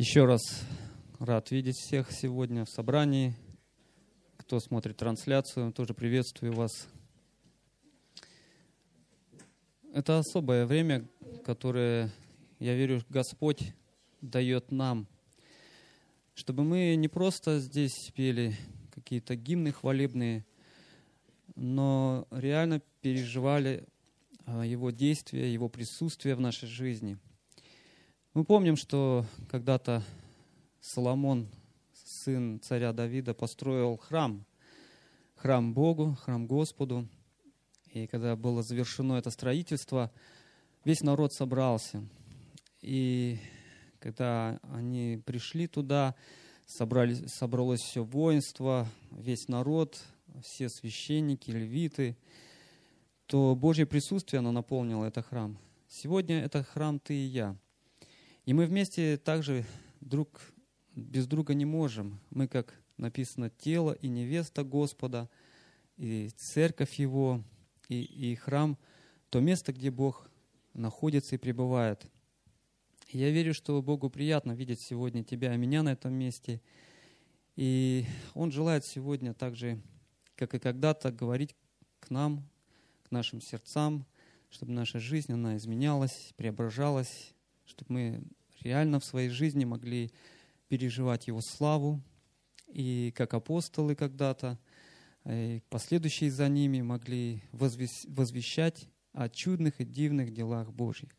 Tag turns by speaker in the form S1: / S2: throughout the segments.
S1: Еще раз рад видеть всех сегодня в собрании. Кто смотрит трансляцию, тоже приветствую вас. Это особое время, которое, я верю, Господь дает нам, чтобы мы не просто здесь пели какие-то гимны хвалебные, но реально переживали а, Его действия, Его присутствие в нашей жизни – мы помним, что когда-то Соломон, сын царя Давида, построил храм, храм Богу, храм Господу. И когда было завершено это строительство, весь народ собрался. И когда они пришли туда, собрали, собралось все воинство, весь народ, все священники, левиты, то Божье присутствие, оно наполнило этот храм. Сегодня это храм ты и я – и мы вместе также друг без друга не можем. Мы, как написано, тело и невеста Господа, и церковь Его, и, и храм, то место, где Бог находится и пребывает. Я верю, что Богу приятно видеть сегодня тебя и меня на этом месте. И Он желает сегодня также, как и когда-то, говорить к нам, к нашим сердцам, чтобы наша жизнь, она изменялась, преображалась, чтобы мы реально в своей жизни могли переживать Его славу, и как апостолы когда-то, и последующие за ними могли возвещать о чудных и дивных делах Божьих.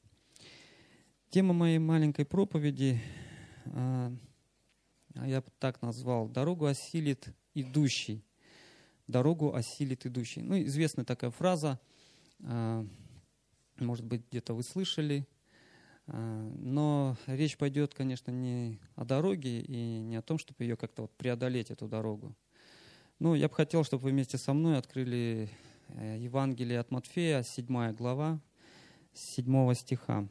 S1: Тема моей маленькой проповеди, а, я так назвал, «Дорогу осилит идущий». «Дорогу осилит идущий». Ну, известная такая фраза, а, может быть, где-то вы слышали – а, но речь пойдет, конечно, не о дороге и не о том, чтобы ее как-то вот преодолеть, эту дорогу. Ну, я бы хотел, чтобы вы вместе со мной открыли э, Евангелие от Матфея, 7 глава, 7 стиха.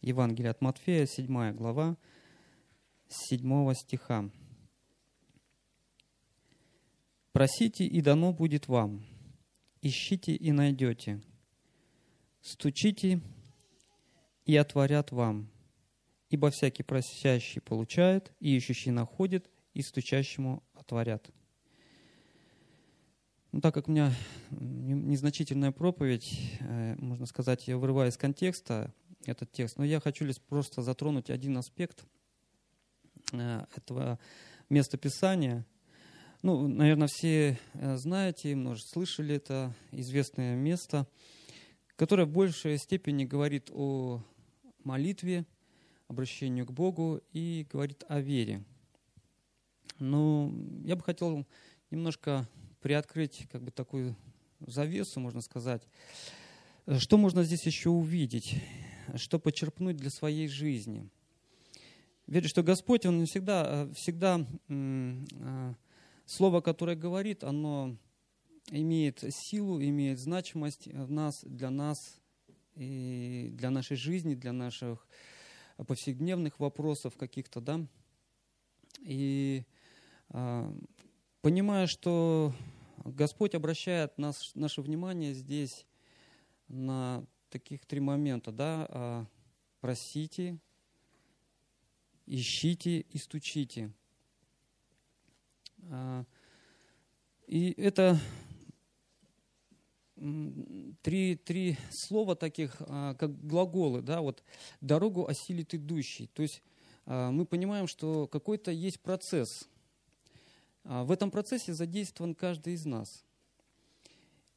S1: Евангелие от Матфея, 7 глава, 7 стиха. «Просите, и дано будет вам, ищите, и найдете, стучите, и отворят вам. Ибо всякий просящий получает, и ищущий находит, и стучащему отворят. Ну, так как у меня незначительная проповедь, э, можно сказать, я вырываю из контекста этот текст, но я хочу лишь просто затронуть один аспект э, этого места Писания. Ну, наверное, все э, знаете, может, слышали это известное место – которая в большей степени говорит о молитве, обращению к Богу и говорит о вере. Но я бы хотел немножко приоткрыть как бы такую завесу, можно сказать. Что можно здесь еще увидеть? Что почерпнуть для своей жизни? Верю, что Господь, Он всегда, всегда а, слово, которое говорит, оно имеет силу, имеет значимость в нас, для нас, и для нашей жизни, для наших повседневных вопросов каких-то, да. И э, понимая, что Господь обращает нас, наше внимание здесь на таких три момента, да, а, просите, ищите и стучите. А, и это три, три слова таких, а, как глаголы, да, вот дорогу осилит идущий. То есть а, мы понимаем, что какой-то есть процесс. А, в этом процессе задействован каждый из нас.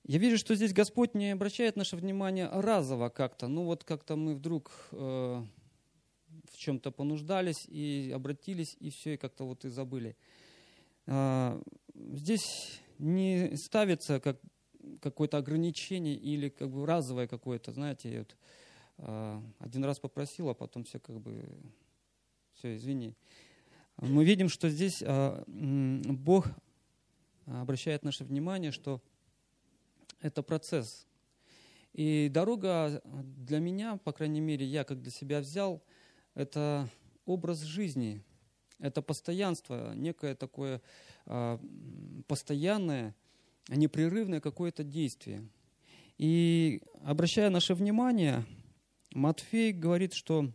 S1: Я вижу, что здесь Господь не обращает наше внимание разово как-то. Ну вот как-то мы вдруг э, в чем-то понуждались и обратились, и все, и как-то вот и забыли. Здесь не ставится как какое-то ограничение или как бы разовое какое-то, знаете, вот, э, один раз попросил, а потом все как бы, все, извини. Мы видим, что здесь э, Бог обращает наше внимание, что это процесс. И дорога для меня, по крайней мере, я как для себя взял, это образ жизни, это постоянство, некое такое э, постоянное, непрерывное какое-то действие. И обращая наше внимание, Матфей говорит, что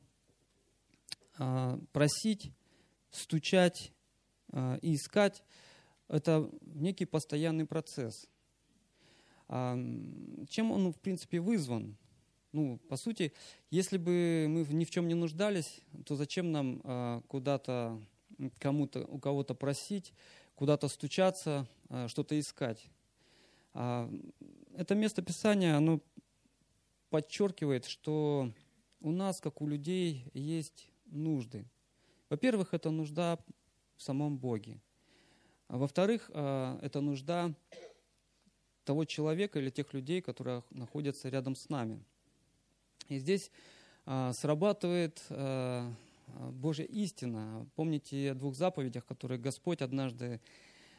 S1: а, просить, стучать а, и искать – это некий постоянный процесс. А, чем он, в принципе, вызван? Ну, по сути, если бы мы ни в чем не нуждались, то зачем нам а, куда-то, кому-то, у кого-то просить, куда-то стучаться, а, что-то искать? А, это место Писания, оно подчеркивает, что у нас, как у людей, есть нужды. Во-первых, это нужда в самом Боге. А во-вторых, а, это нужда того человека или тех людей, которые находятся рядом с нами. И здесь а, срабатывает Божья истина. Помните о двух заповедях, которые Господь однажды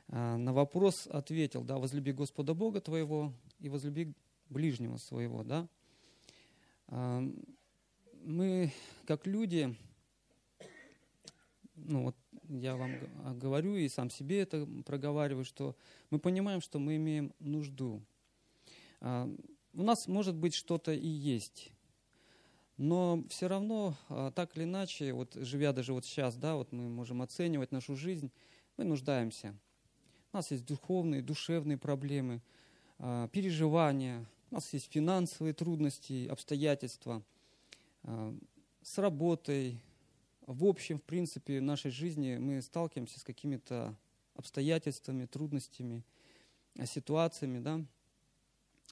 S1: на вопрос ответил, да, возлюби Господа Бога твоего и возлюби ближнего своего, да. Мы, как люди, ну вот я вам а, говорю и сам себе это проговариваю, что мы понимаем, что мы имеем нужду. А, у нас может быть что-то и есть, но все равно, а, так или иначе, вот живя даже вот сейчас, да, вот мы можем оценивать нашу жизнь, мы нуждаемся. У нас есть духовные, душевные проблемы, переживания, у нас есть финансовые трудности, обстоятельства с работой, в общем, в принципе, в нашей жизни мы сталкиваемся с какими-то обстоятельствами, трудностями, ситуациями, да,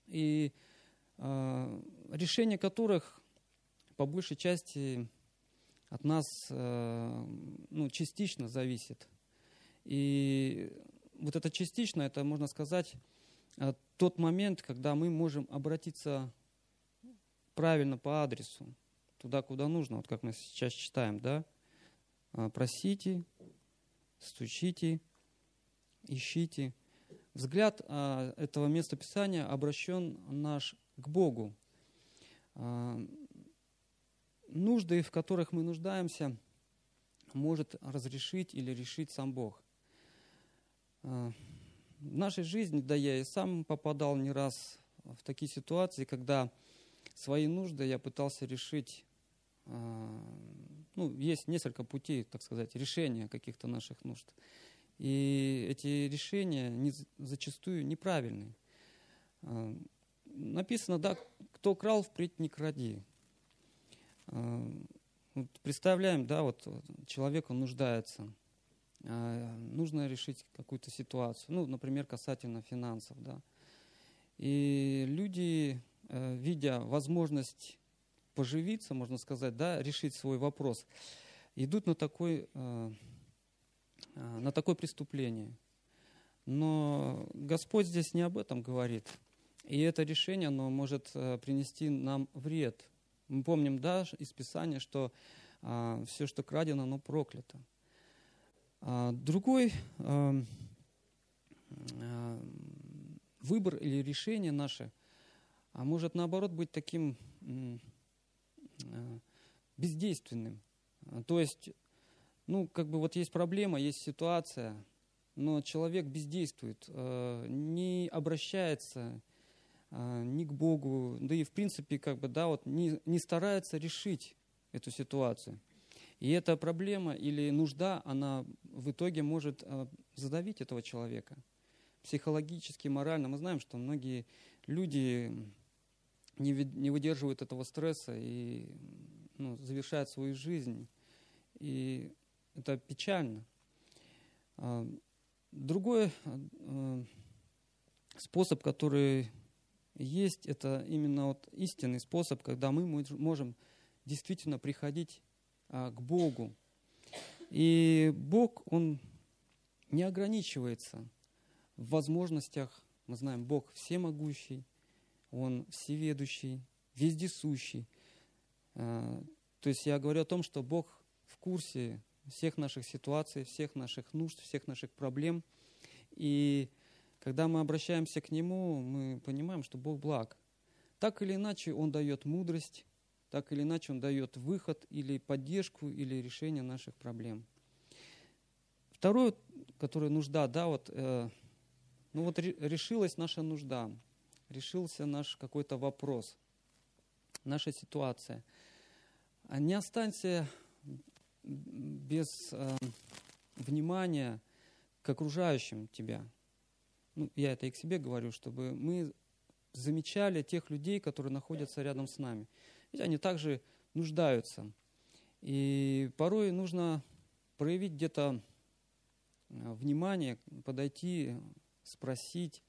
S1: и э, решение которых по большей части от нас э, ну, частично зависит. И вот это частично, это, можно сказать, э, тот момент, когда мы можем обратиться правильно по адресу туда, куда нужно, вот как мы сейчас читаем, да? А, просите, стучите, ищите. Взгляд а, этого места Писания обращен наш к Богу. Нужды, в которых мы нуждаемся, может разрешить или решить сам Бог. В нашей жизни, да я и сам попадал не раз в такие ситуации, когда свои нужды я пытался решить а, ну, есть несколько путей, так сказать, решения каких-то наших нужд. И эти решения не, зачастую неправильные. А, написано, да, кто крал, впредь не кради. А, представляем, да, вот человек, он нуждается. Нужно решить какую-то ситуацию, ну, например, касательно финансов, да. И люди, э, видя возможность поживиться, можно сказать, да, решить свой вопрос, идут на, такой, э, э, на такое преступление. Но Господь здесь не об этом говорит. И это решение, оно может принести нам вред. Мы помним, да, из Писания, что все, что крадено, оно проклято. А другой выбор или решение наше а может наоборот быть таким Э, бездейственным. То есть, ну, как бы вот есть проблема, есть ситуация, но человек бездействует, э, не обращается э, ни к Богу, да и в принципе, как бы, да, вот не, не старается решить эту ситуацию. И эта проблема или нужда, она в итоге может задавить этого человека психологически, морально. Мы знаем, что многие люди не, выдерживают этого стресса и ну, завершают свою жизнь. И это печально. А, другой а, способ, который есть, это именно вот истинный способ, когда мы можем действительно приходить а, к Богу. И Бог, Он не ограничивается в возможностях. Мы знаем, Бог всемогущий, он всеведущий, вездесущий. А, то есть я говорю о том, что Бог в курсе всех наших ситуаций, всех наших нужд, всех наших проблем. И когда мы обращаемся к Нему, мы понимаем, что Бог благ. Так или иначе Он дает мудрость, так или иначе Он дает выход или поддержку, или решение наших проблем. Второе, которое нужда, да, вот, э, ну вот решилась наша нужда – решился наш какой-то вопрос, наша ситуация. А не останься без э, внимания к окружающим тебя. Ну, я это и к себе говорю, чтобы мы замечали тех людей, которые находятся рядом с нами. Ведь они также нуждаются. И порой нужно проявить где-то э, внимание, подойти, спросить.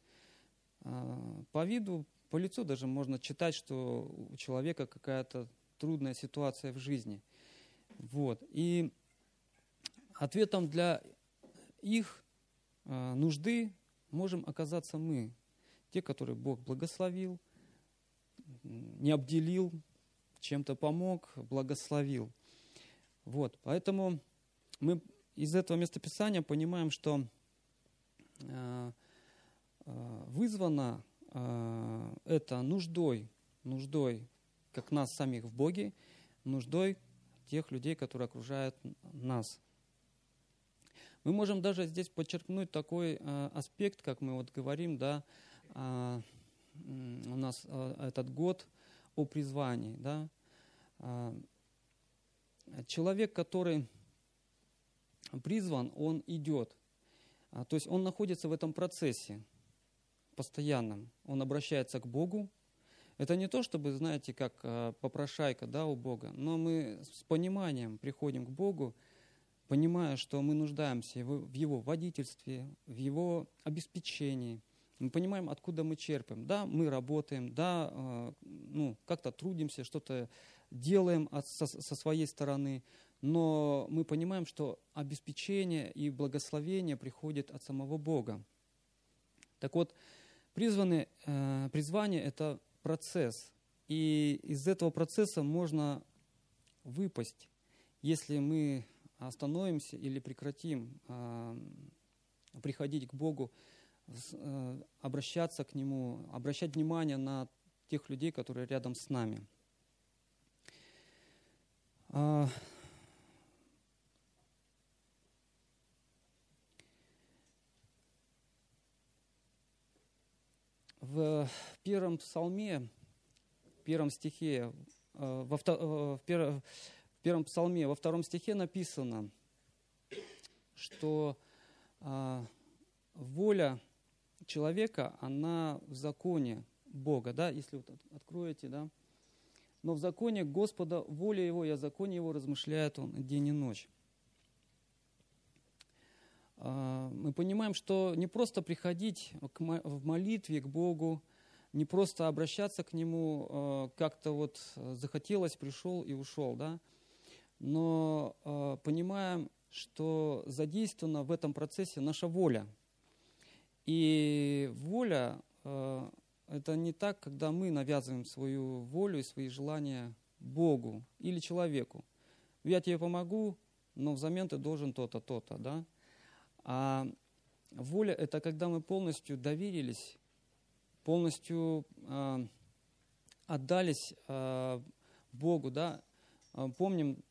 S1: А, по виду, по лицу даже можно читать, что у человека какая-то трудная ситуация в жизни. Вот. И ответом для их э, нужды можем оказаться мы, те, которые Бог благословил, не обделил, чем-то помог, благословил. Вот, поэтому мы из этого местописания понимаем, что э, э, вызвано э, это нуждой, нуждой как нас самих в Боге, нуждой тех людей, которые окружают нас. Мы можем даже здесь подчеркнуть такой э, аспект, как мы вот говорим, да, э, у нас этот год о призвании, да. Э, человек, который призван, он идет. А, то есть он находится в этом процессе постоянном. Он обращается к Богу. Это не то, чтобы, знаете, как э, попрошайка да, у Бога, но мы с пониманием приходим к Богу, понимая, что мы нуждаемся в Его водительстве, в Его обеспечении. Мы понимаем, откуда мы черпаем. Да, мы работаем, да, э, ну, как-то трудимся, что-то делаем со, со своей стороны, но мы понимаем, что обеспечение и благословение приходит от самого Бога. Так вот, призваны, э, призвание – это процесс, и из этого процесса можно выпасть, если мы остановимся или прекратим э, приходить к Богу, обращаться к Нему, обращать внимание на тех людей, которые рядом с нами. А, в первом псалме, в первом стихе, э, во, в, первом, первом псалме, во втором стихе написано, что а, воля человека, она в законе Бога, да, если вот откроете, да, но в законе Господа воля Его, и о законе Его размышляет Он день и ночь. А, мы понимаем, что не просто приходить в молитве к Богу, не просто обращаться к Нему, а, как-то вот захотелось, пришел и ушел, да, но э, понимаем, что задействована в этом процессе наша воля. И воля э, это не так, когда мы навязываем свою волю и свои желания Богу или человеку. Я тебе помогу, но взамен ты должен то-то, то-то, да? А воля – это когда мы полностью доверились, полностью э, отдались э, Богу, да? Помним,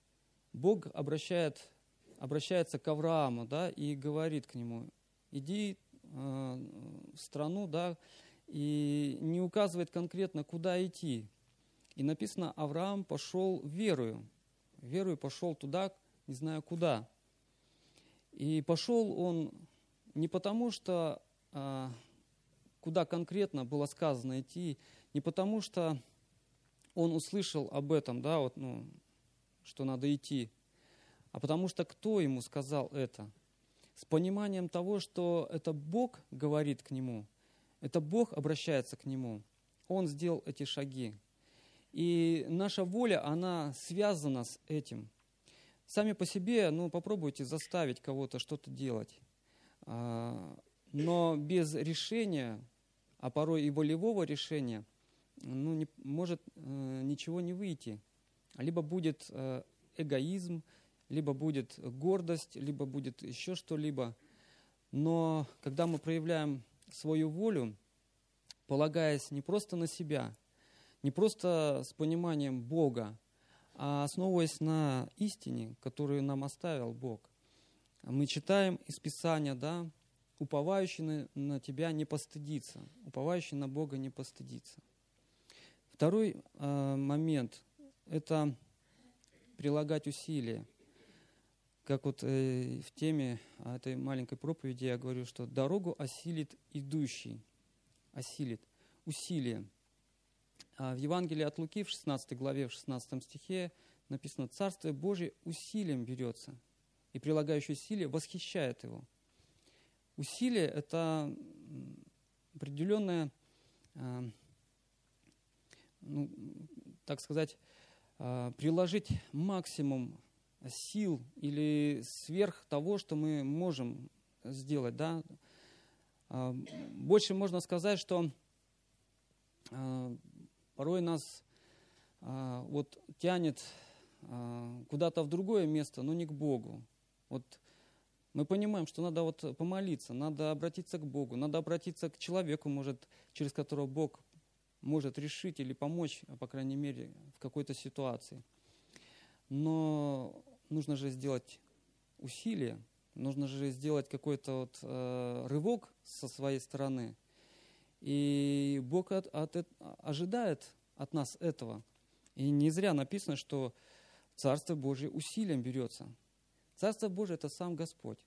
S1: Бог обращает, обращается к Аврааму да, и говорит к нему, иди э, страну, да, и не указывает конкретно, куда идти. И написано, Авраам пошел верою. Верою пошел туда, не знаю куда. И пошел он не потому, что э, куда конкретно было сказано идти, не потому, что он услышал об этом, да, вот, ну, что надо идти, а потому что кто ему сказал это? С пониманием того, что это Бог говорит к нему, это Бог обращается к нему. Он сделал эти шаги. И наша воля, она связана с этим. Сами по себе, ну, попробуйте заставить кого-то что-то делать. А, но без решения, а порой и волевого решения, ну, не, может э, ничего не выйти либо будет э, эгоизм, либо будет гордость, либо будет еще что-либо. Но когда мы проявляем свою волю, полагаясь не просто на себя, не просто с пониманием Бога, а основываясь на истине, которую нам оставил Бог, мы читаем из Писания, да, уповающий на, тебя не постыдится, уповающий на Бога не постыдится. Второй э, момент – это прилагать усилия. Как вот э, в теме этой маленькой проповеди я говорю, что дорогу осилит идущий, осилит, усилие. А в Евангелии от Луки в 16 главе, в 16 стихе написано, «Царствие Божие усилием берется, и прилагающий усилие восхищает его». Усилие – это определенное, а, ну, так сказать, а, приложить максимум сил или сверх того, что мы можем сделать. Да? А, больше можно сказать, что порой нас вот тянет куда-то в другое место, но не к Богу. Вот мы понимаем, что надо вот помолиться, надо обратиться к Богу, надо обратиться к человеку, может, через которого Бог может решить или помочь, по крайней мере, в какой-то ситуации. Но нужно же сделать усилие, нужно же сделать какой-то вот, э, рывок со своей стороны. И Бог от, от, ожидает от нас этого. И не зря написано, что Царство Божие усилием берется – Царство Божие – это сам Господь,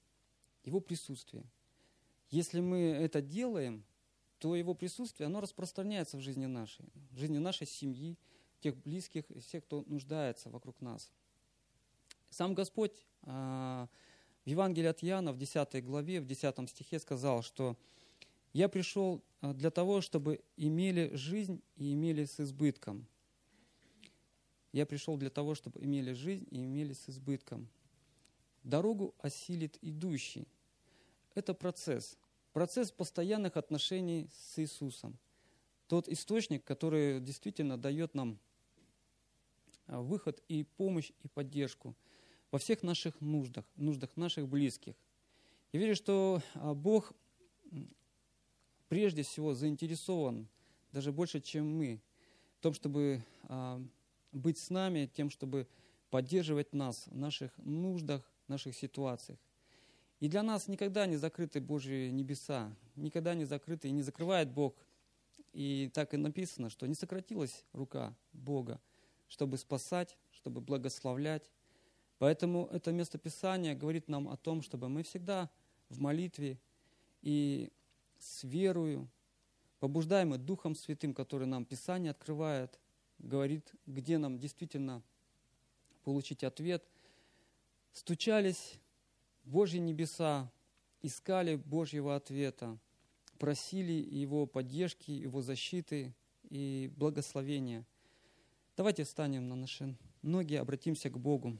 S1: Его присутствие. Если мы это делаем, то Его присутствие, оно распространяется в жизни нашей, в жизни нашей семьи, тех близких, всех, кто нуждается вокруг нас. Сам Господь а, в Евангелии от Иоанна в 10 главе, в 10 стихе сказал, что «Я пришел а, для того, чтобы имели жизнь и имели с избытком». Я пришел для того, чтобы имели жизнь и имели с избытком. Дорогу осилит идущий. Это процесс. Процесс постоянных отношений с Иисусом. Тот источник, который действительно дает нам выход и помощь, и поддержку во всех наших нуждах, нуждах наших близких. Я верю, что а, Бог прежде всего заинтересован, даже больше, чем мы, в том, чтобы а, быть с нами, тем, чтобы поддерживать нас в наших нуждах, наших ситуациях. И для нас никогда не закрыты Божьи небеса, никогда не закрыты и не закрывает Бог. И так и написано, что не сократилась рука Бога, чтобы спасать, чтобы благословлять. Поэтому это место Писания говорит нам о том, чтобы мы всегда в молитве и с верою, побуждаемы Духом Святым, который нам Писание открывает, говорит, где нам действительно получить ответ – стучались в Божьи небеса, искали Божьего ответа, просили Его поддержки, Его защиты и благословения. Давайте встанем на наши ноги, обратимся к Богу.